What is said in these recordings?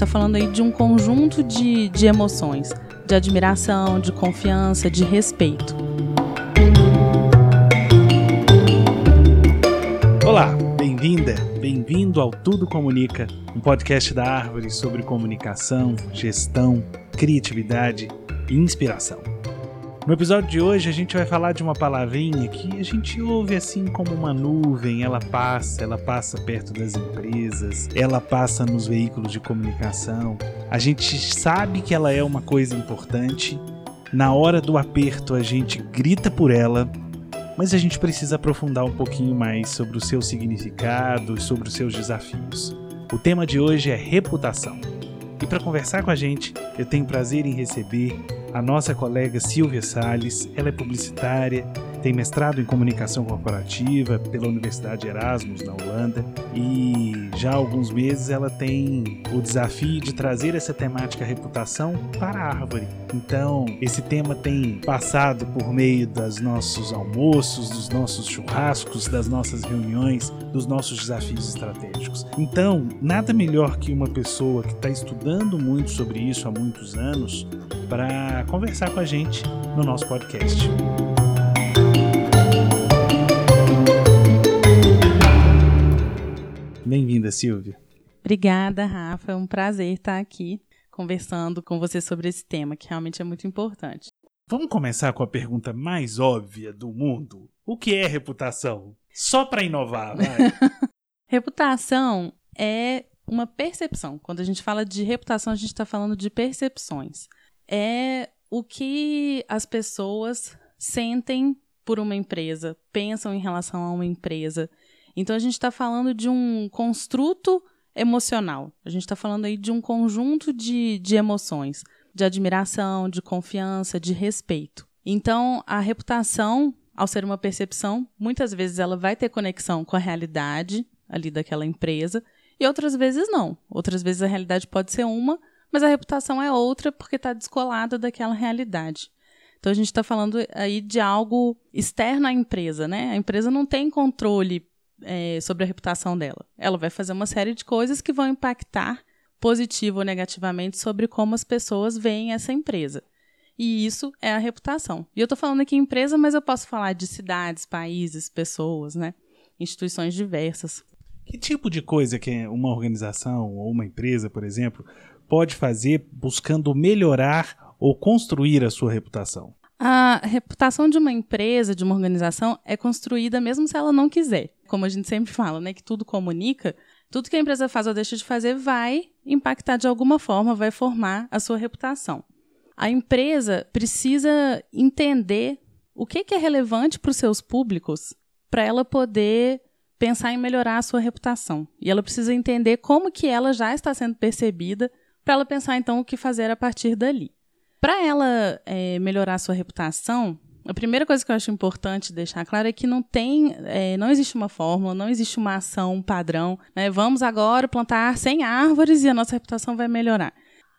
está falando aí de um conjunto de, de emoções, de admiração, de confiança, de respeito. Olá, bem-vinda, bem-vindo ao Tudo Comunica, um podcast da Árvore sobre comunicação, gestão, criatividade e inspiração. No episódio de hoje a gente vai falar de uma palavrinha que a gente ouve assim como uma nuvem, ela passa, ela passa perto das empresas, ela passa nos veículos de comunicação. A gente sabe que ela é uma coisa importante. Na hora do aperto a gente grita por ela, mas a gente precisa aprofundar um pouquinho mais sobre o seu significado e sobre os seus desafios. O tema de hoje é reputação. E para conversar com a gente, eu tenho prazer em receber a nossa colega Silvia Sales. Ela é publicitária, tem mestrado em comunicação corporativa pela Universidade Erasmus, na Holanda, e já há alguns meses ela tem o desafio de trazer essa temática reputação para a árvore. Então, esse tema tem passado por meio dos nossos almoços, dos nossos churrascos, das nossas reuniões, dos nossos desafios estratégicos. Então, nada melhor que uma pessoa que está estudando muito sobre isso há muitos anos para conversar com a gente no nosso podcast. Bem-vinda, Silvia. Obrigada, Rafa. É um prazer estar aqui conversando com você sobre esse tema, que realmente é muito importante. Vamos começar com a pergunta mais óbvia do mundo. O que é reputação? Só para inovar, vai. reputação é uma percepção. Quando a gente fala de reputação, a gente está falando de percepções. É o que as pessoas sentem por uma empresa, pensam em relação a uma empresa, então a gente está falando de um construto emocional. A gente está falando aí de um conjunto de, de emoções, de admiração, de confiança, de respeito. Então a reputação, ao ser uma percepção, muitas vezes ela vai ter conexão com a realidade ali daquela empresa e outras vezes não. Outras vezes a realidade pode ser uma, mas a reputação é outra porque está descolada daquela realidade. Então a gente está falando aí de algo externo à empresa, né? A empresa não tem controle é, sobre a reputação dela. Ela vai fazer uma série de coisas que vão impactar positivo ou negativamente sobre como as pessoas veem essa empresa. E isso é a reputação. E eu estou falando aqui empresa, mas eu posso falar de cidades, países, pessoas, né? instituições diversas. Que tipo de coisa que uma organização ou uma empresa, por exemplo, pode fazer buscando melhorar ou construir a sua reputação? A reputação de uma empresa, de uma organização, é construída mesmo se ela não quiser. Como a gente sempre fala, né, que tudo comunica, tudo que a empresa faz ou deixa de fazer vai impactar de alguma forma, vai formar a sua reputação. A empresa precisa entender o que, é relevante para os seus públicos para ela poder pensar em melhorar a sua reputação. E ela precisa entender como que ela já está sendo percebida para ela pensar então o que fazer a partir dali. Para ela é, melhorar a sua reputação, a primeira coisa que eu acho importante deixar claro é que não tem, é, não existe uma fórmula, não existe uma ação um padrão. Né? Vamos agora plantar 100 árvores e a nossa reputação vai melhorar.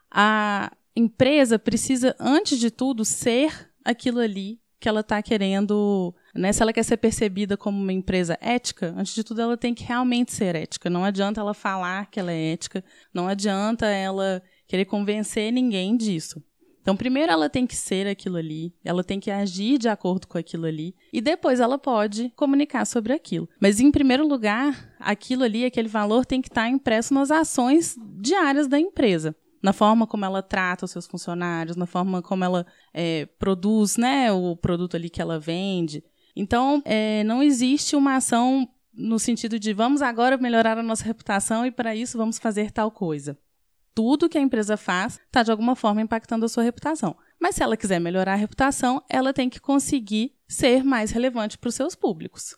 A empresa precisa, antes de tudo, ser aquilo ali que ela está querendo. Né? Se ela quer ser percebida como uma empresa ética, antes de tudo, ela tem que realmente ser ética. Não adianta ela falar que ela é ética, não adianta ela querer convencer ninguém disso. Então, primeiro ela tem que ser aquilo ali, ela tem que agir de acordo com aquilo ali, e depois ela pode comunicar sobre aquilo. Mas, em primeiro lugar, aquilo ali, aquele valor tem que estar impresso nas ações diárias da empresa. Na forma como ela trata os seus funcionários, na forma como ela é, produz né, o produto ali que ela vende. Então, é, não existe uma ação no sentido de vamos agora melhorar a nossa reputação e para isso vamos fazer tal coisa tudo que a empresa faz está de alguma forma impactando a sua reputação. Mas se ela quiser melhorar a reputação, ela tem que conseguir ser mais relevante para os seus públicos.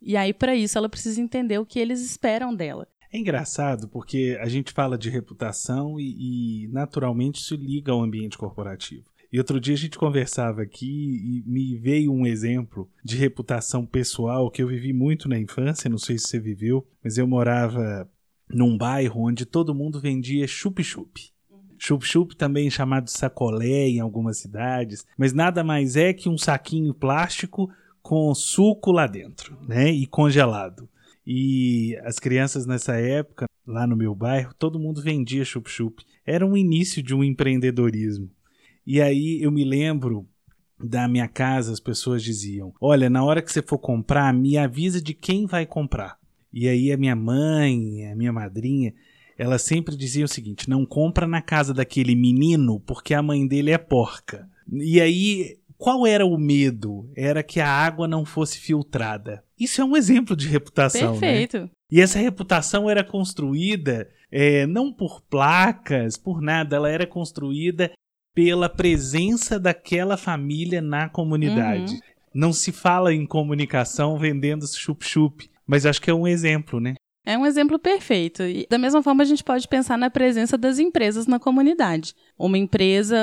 E aí, para isso, ela precisa entender o que eles esperam dela. É engraçado porque a gente fala de reputação e, e naturalmente isso liga ao ambiente corporativo. E outro dia a gente conversava aqui e me veio um exemplo de reputação pessoal que eu vivi muito na infância, não sei se você viveu, mas eu morava num bairro onde todo mundo vendia chup-chup. Chup-chup também chamado sacolé em algumas cidades, mas nada mais é que um saquinho plástico com suco lá dentro, né? E congelado. E as crianças nessa época lá no meu bairro, todo mundo vendia chup-chup. Era um início de um empreendedorismo. E aí eu me lembro da minha casa, as pessoas diziam: Olha, na hora que você for comprar, me avisa de quem vai comprar. E aí a minha mãe, a minha madrinha, ela sempre dizia o seguinte: não compra na casa daquele menino porque a mãe dele é porca. E aí, qual era o medo? Era que a água não fosse filtrada. Isso é um exemplo de reputação. Né? Perfeito. Né? E essa reputação era construída é, não por placas, por nada, ela era construída pela presença daquela família na comunidade. Uhum. Não se fala em comunicação vendendo chup-chup, mas acho que é um exemplo, né? É um exemplo perfeito. E da mesma forma, a gente pode pensar na presença das empresas na comunidade. Uma empresa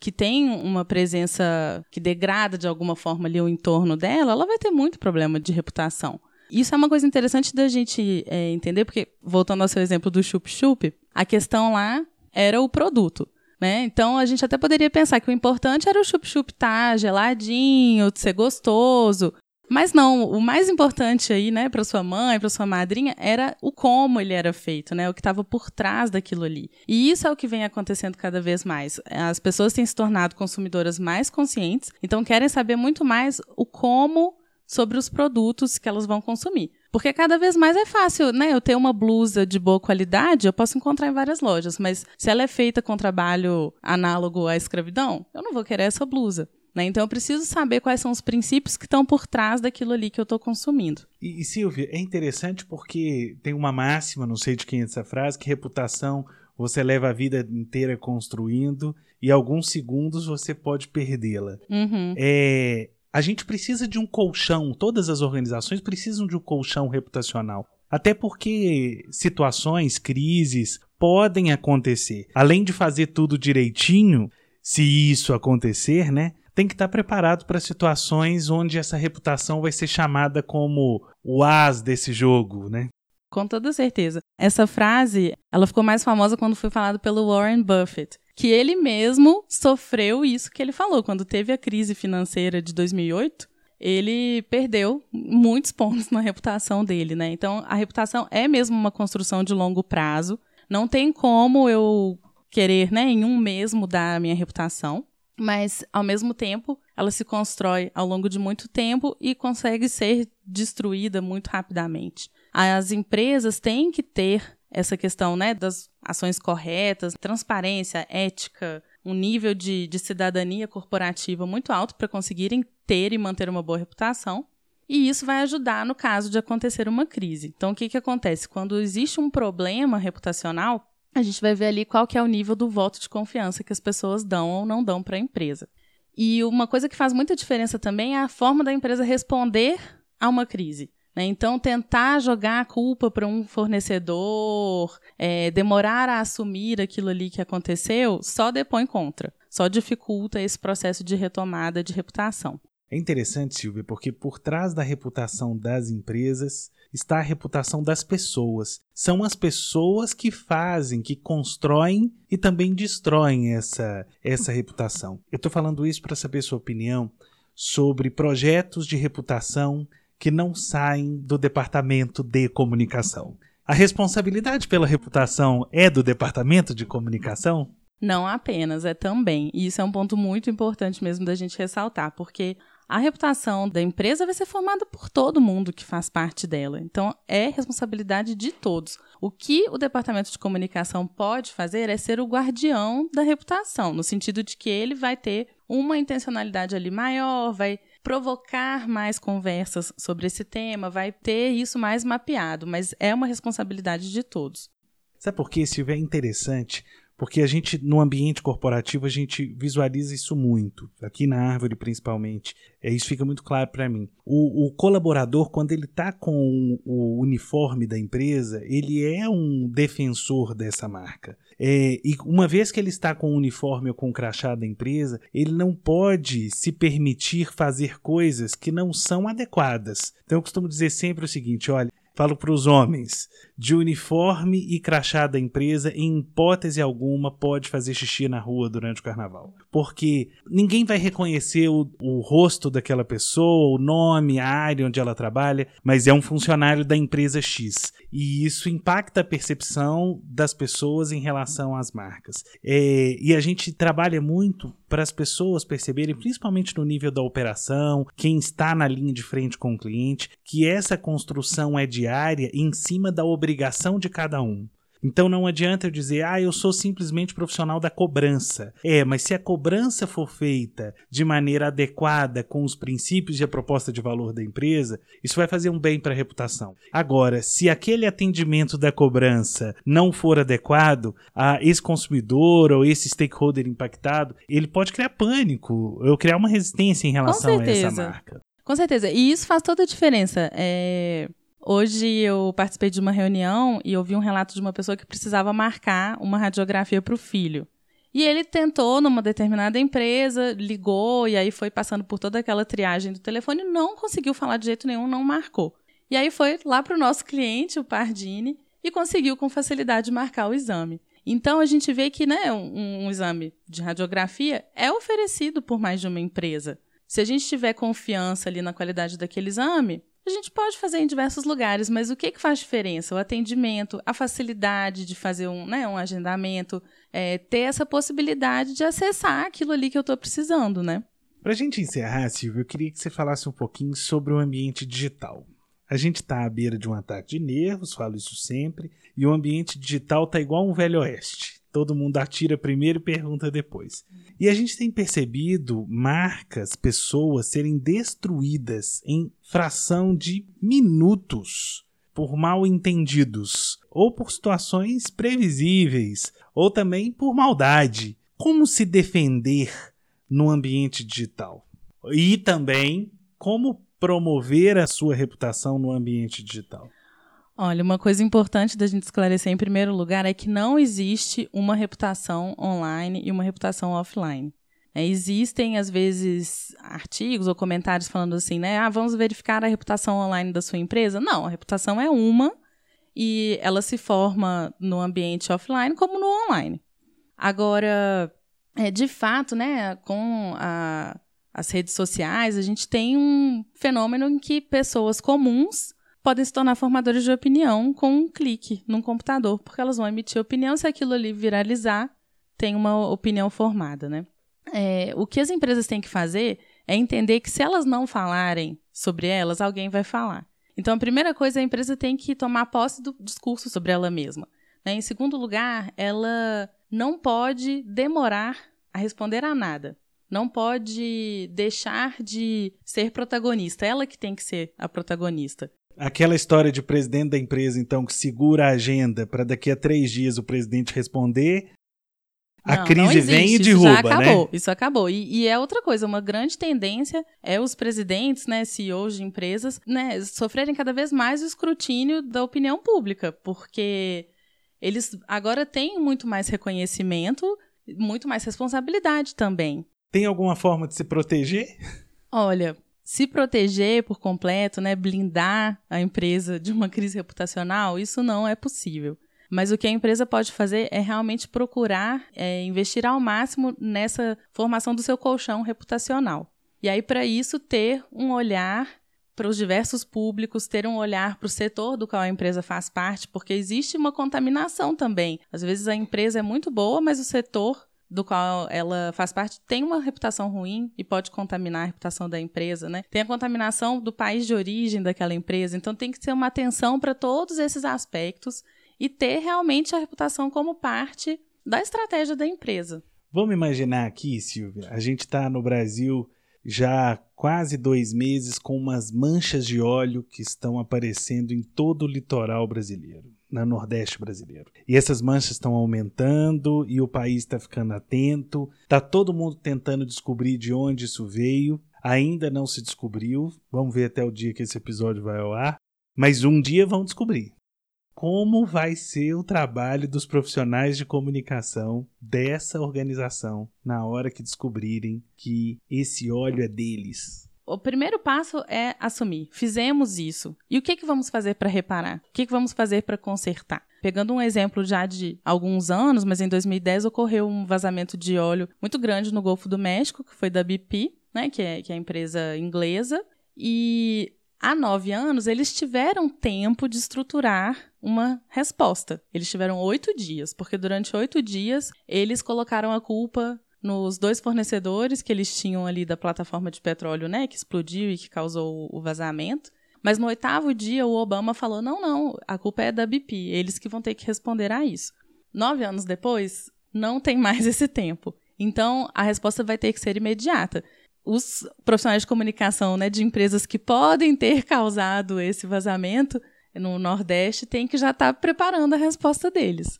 que tem uma presença que degrada de alguma forma ali o entorno dela, ela vai ter muito problema de reputação. Isso é uma coisa interessante da gente é, entender, porque, voltando ao seu exemplo do chup-chup, a questão lá era o produto. Né? Então a gente até poderia pensar que o importante era o chup-chup estar tá geladinho, ser gostoso. Mas não, o mais importante aí, né, para sua mãe, para sua madrinha, era o como ele era feito, né, o que estava por trás daquilo ali. E isso é o que vem acontecendo cada vez mais. As pessoas têm se tornado consumidoras mais conscientes, então querem saber muito mais o como sobre os produtos que elas vão consumir. Porque cada vez mais é fácil, né? Eu ter uma blusa de boa qualidade, eu posso encontrar em várias lojas, mas se ela é feita com trabalho análogo à escravidão, eu não vou querer essa blusa. Né? Então eu preciso saber quais são os princípios que estão por trás daquilo ali que eu estou consumindo. E, e Silvia, é interessante porque tem uma máxima, não sei de quem é essa frase, que reputação você leva a vida inteira construindo e alguns segundos você pode perdê-la. Uhum. É, a gente precisa de um colchão, todas as organizações precisam de um colchão reputacional. Até porque situações, crises podem acontecer. Além de fazer tudo direitinho, se isso acontecer, né? Tem que estar preparado para situações onde essa reputação vai ser chamada como o as desse jogo, né? Com toda certeza. Essa frase, ela ficou mais famosa quando foi falada pelo Warren Buffett que ele mesmo sofreu isso que ele falou. Quando teve a crise financeira de 2008, ele perdeu muitos pontos na reputação dele, né? Então, a reputação é mesmo uma construção de longo prazo. Não tem como eu querer, né, em um mês mudar a minha reputação, mas ao mesmo tempo, ela se constrói ao longo de muito tempo e consegue ser destruída muito rapidamente. As empresas têm que ter essa questão né, das ações corretas, transparência, ética, um nível de, de cidadania corporativa muito alto para conseguirem ter e manter uma boa reputação. E isso vai ajudar no caso de acontecer uma crise. Então, o que, que acontece? Quando existe um problema reputacional, a gente vai ver ali qual que é o nível do voto de confiança que as pessoas dão ou não dão para a empresa. E uma coisa que faz muita diferença também é a forma da empresa responder a uma crise. Né? Então, tentar jogar a culpa para um fornecedor, é, demorar a assumir aquilo ali que aconteceu, só depõe contra, só dificulta esse processo de retomada de reputação. É interessante, Silvia, porque por trás da reputação das empresas está a reputação das pessoas. São as pessoas que fazem, que constroem e também destroem essa, essa reputação. Eu estou falando isso para saber sua opinião sobre projetos de reputação que não saem do departamento de comunicação. A responsabilidade pela reputação é do departamento de comunicação? Não apenas, é também. E isso é um ponto muito importante mesmo da gente ressaltar, porque a reputação da empresa vai ser formada por todo mundo que faz parte dela. Então, é responsabilidade de todos. O que o departamento de comunicação pode fazer é ser o guardião da reputação, no sentido de que ele vai ter uma intencionalidade ali maior, vai provocar mais conversas sobre esse tema, vai ter isso mais mapeado, mas é uma responsabilidade de todos. Sabe por que, Silvia, é interessante? Porque a gente, no ambiente corporativo, a gente visualiza isso muito. Aqui na Árvore, principalmente. É, isso fica muito claro para mim. O, o, colaborador, quando ele está com o uniforme da empresa, ele é um defensor dessa marca. É, e uma vez que ele está com o uniforme ou com o crachá da empresa, ele não pode se permitir fazer coisas que não são adequadas. Então eu costumo dizer sempre o seguinte: olha, falo para os homens, de uniforme e crachá da empresa, em hipótese alguma, pode fazer xixi na rua durante o carnaval. Porque ninguém vai reconhecer o, o rosto daquela pessoa, o nome, a área onde ela trabalha, mas é um funcionário da empresa X. E isso impacta a percepção das pessoas em relação às marcas. É, e a gente trabalha muito para as pessoas perceberem, principalmente no nível da operação, quem está na linha de frente com o cliente, que essa construção é diária em cima da obrigação de cada um. Então não adianta eu dizer, ah, eu sou simplesmente profissional da cobrança. É, mas se a cobrança for feita de maneira adequada com os princípios e a proposta de valor da empresa, isso vai fazer um bem para a reputação. Agora, se aquele atendimento da cobrança não for adequado, a esse consumidor ou esse stakeholder impactado, ele pode criar pânico, ou criar uma resistência em relação a essa marca. Com certeza. E isso faz toda a diferença. É... Hoje eu participei de uma reunião e ouvi um relato de uma pessoa que precisava marcar uma radiografia para o filho. E ele tentou numa determinada empresa, ligou e aí foi passando por toda aquela triagem do telefone, não conseguiu falar de jeito nenhum, não marcou. E aí foi lá para o nosso cliente, o Pardini, e conseguiu com facilidade marcar o exame. Então a gente vê que né, um, um exame de radiografia é oferecido por mais de uma empresa. Se a gente tiver confiança ali na qualidade daquele exame, a gente pode fazer em diversos lugares, mas o que, que faz diferença? O atendimento, a facilidade de fazer um, né, um agendamento, é, ter essa possibilidade de acessar aquilo ali que eu estou precisando, né? Para a gente encerrar, Silvio, eu queria que você falasse um pouquinho sobre o ambiente digital. A gente está à beira de um ataque de nervos, falo isso sempre, e o ambiente digital está igual um velho oeste todo mundo atira primeiro e pergunta depois. E a gente tem percebido marcas, pessoas serem destruídas em fração de minutos por mal entendidos, ou por situações previsíveis, ou também por maldade. Como se defender no ambiente digital? E também como promover a sua reputação no ambiente digital? Olha, uma coisa importante da gente esclarecer em primeiro lugar é que não existe uma reputação online e uma reputação offline. É, existem, às vezes, artigos ou comentários falando assim, né? Ah, vamos verificar a reputação online da sua empresa. Não, a reputação é uma e ela se forma no ambiente offline como no online. Agora, é, de fato, né, com a, as redes sociais, a gente tem um fenômeno em que pessoas comuns podem se tornar formadores de opinião com um clique num computador, porque elas vão emitir opinião, se aquilo ali viralizar, tem uma opinião formada, né? É, o que as empresas têm que fazer é entender que se elas não falarem sobre elas, alguém vai falar. Então, a primeira coisa, a empresa tem que tomar posse do discurso sobre ela mesma. Né? Em segundo lugar, ela não pode demorar a responder a nada. Não pode deixar de ser protagonista. Ela que tem que ser a protagonista. Aquela história de presidente da empresa, então, que segura a agenda para daqui a três dias o presidente responder. A não, crise não vem e derruba, isso já acabou, né? Isso acabou. E, e, é outra coisa, uma grande tendência é os presidentes, né, CEOs de empresas, né, sofrerem cada vez mais o escrutínio da opinião pública, porque eles agora têm muito mais reconhecimento, muito mais responsabilidade também. Tem alguma forma de se proteger? Olha, se proteger por completo, né, blindar a empresa de uma crise reputacional, isso não é possível. Mas o que a empresa pode fazer é realmente procurar é, investir ao máximo nessa formação do seu colchão reputacional. E aí, para isso, ter um olhar para os diversos públicos, ter um olhar para o setor do qual a empresa faz parte, porque existe uma contaminação também. Às vezes a empresa é muito boa, mas o setor do qual ela faz parte tem uma reputação ruim e pode contaminar a reputação da empresa, né? Tem a contaminação do país de origem daquela empresa, então tem que ter uma atenção para todos esses aspectos e ter realmente a reputação como parte da estratégia da empresa. Vamos imaginar aqui, Silvia, a gente está no Brasil já quase dois meses com umas manchas de óleo que estão aparecendo em todo o litoral brasileiro no Nordeste brasileiro. E essas manchas estão aumentando e o país está ficando atento. Está todo mundo tentando descobrir de onde isso veio. Ainda não se descobriu. Vamos ver até o dia que esse episódio vai ao ar. Mas um dia vão descobrir. Como vai ser o trabalho dos profissionais de comunicação dessa organização na hora que descobrirem que esse óleo é deles? O primeiro passo é assumir. Fizemos isso. E o que, que vamos fazer para reparar? O que, que vamos fazer para consertar? Pegando um exemplo já de alguns anos, mas em 2010 ocorreu um vazamento de óleo muito grande no Golfo do México, que foi da BP, né, que é, que é a empresa inglesa. E há nove anos eles tiveram tempo de estruturar uma resposta. Eles tiveram oito dias, porque durante oito dias eles colocaram a culpa nos dois fornecedores que eles tinham ali da plataforma de petróleo, né, que explodiu e que causou o vazamento. Mas no oitavo dia, o Obama falou: não, não, a culpa é da BP, eles que vão ter que responder a isso. Nove anos depois, não tem mais esse tempo. Então, a resposta vai ter que ser imediata. Os profissionais de comunicação né, de empresas que podem ter causado esse vazamento no Nordeste têm que já estar tá preparando a resposta deles.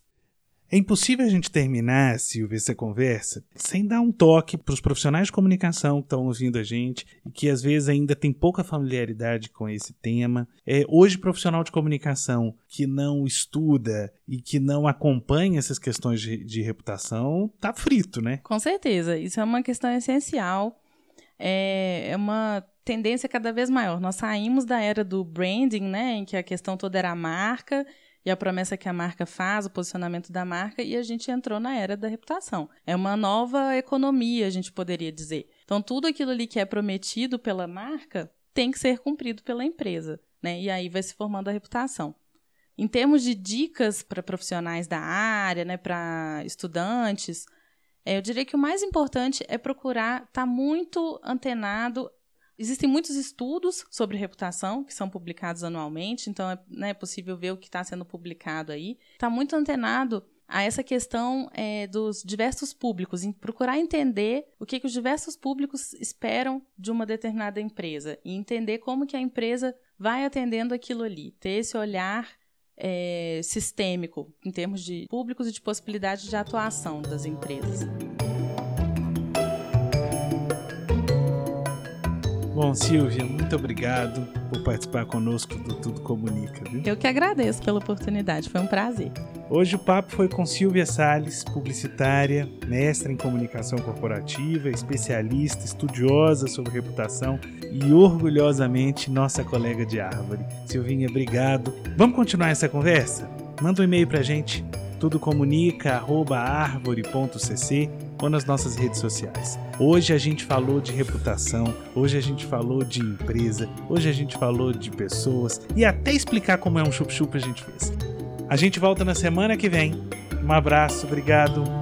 É impossível a gente terminar, Silvia, essa conversa sem dar um toque para os profissionais de comunicação que estão ouvindo a gente e que às vezes ainda tem pouca familiaridade com esse tema. É, hoje, profissional de comunicação que não estuda e que não acompanha essas questões de, de reputação tá frito, né? Com certeza. Isso é uma questão essencial. É, é uma tendência cada vez maior. Nós saímos da era do branding, né, em que a questão toda era a marca e a promessa que a marca faz, o posicionamento da marca, e a gente entrou na era da reputação. É uma nova economia, a gente poderia dizer. Então, tudo aquilo ali que é prometido pela marca tem que ser cumprido pela empresa, né? E aí vai se formando a reputação. Em termos de dicas para profissionais da área, né, para estudantes, é, eu diria que o mais importante é procurar estar tá muito antenado Existem muitos estudos sobre reputação que são publicados anualmente, então é, né, possível ver o que está sendo publicado aí. Está muito antenado a essa questão é, dos diversos públicos, em procurar entender o que, que os diversos públicos esperam de uma determinada empresa e entender como que a empresa vai atendendo aquilo ali, ter esse olhar é, sistêmico em termos de públicos e de possibilidade de atuação das empresas. Bom, Silvia, muito obrigado por participar conosco do Tudo Comunica. Viu? Eu que agradeço pela oportunidade, foi um prazer. Hoje o papo foi com Silvia Sales, publicitária, mestra em comunicação corporativa, especialista, estudiosa sobre reputação e orgulhosamente nossa colega de árvore. Silvinha, obrigado. Vamos continuar essa conversa? Manda um e-mail pra gente, tudocomunica@arvore.cc ou nas nossas redes sociais. Hoje a gente falou de reputação, hoje a gente falou de empresa, hoje a gente falou de pessoas e até explicar como é um chup-chup a gente fez. A gente volta na semana que vem. Um abraço, obrigado.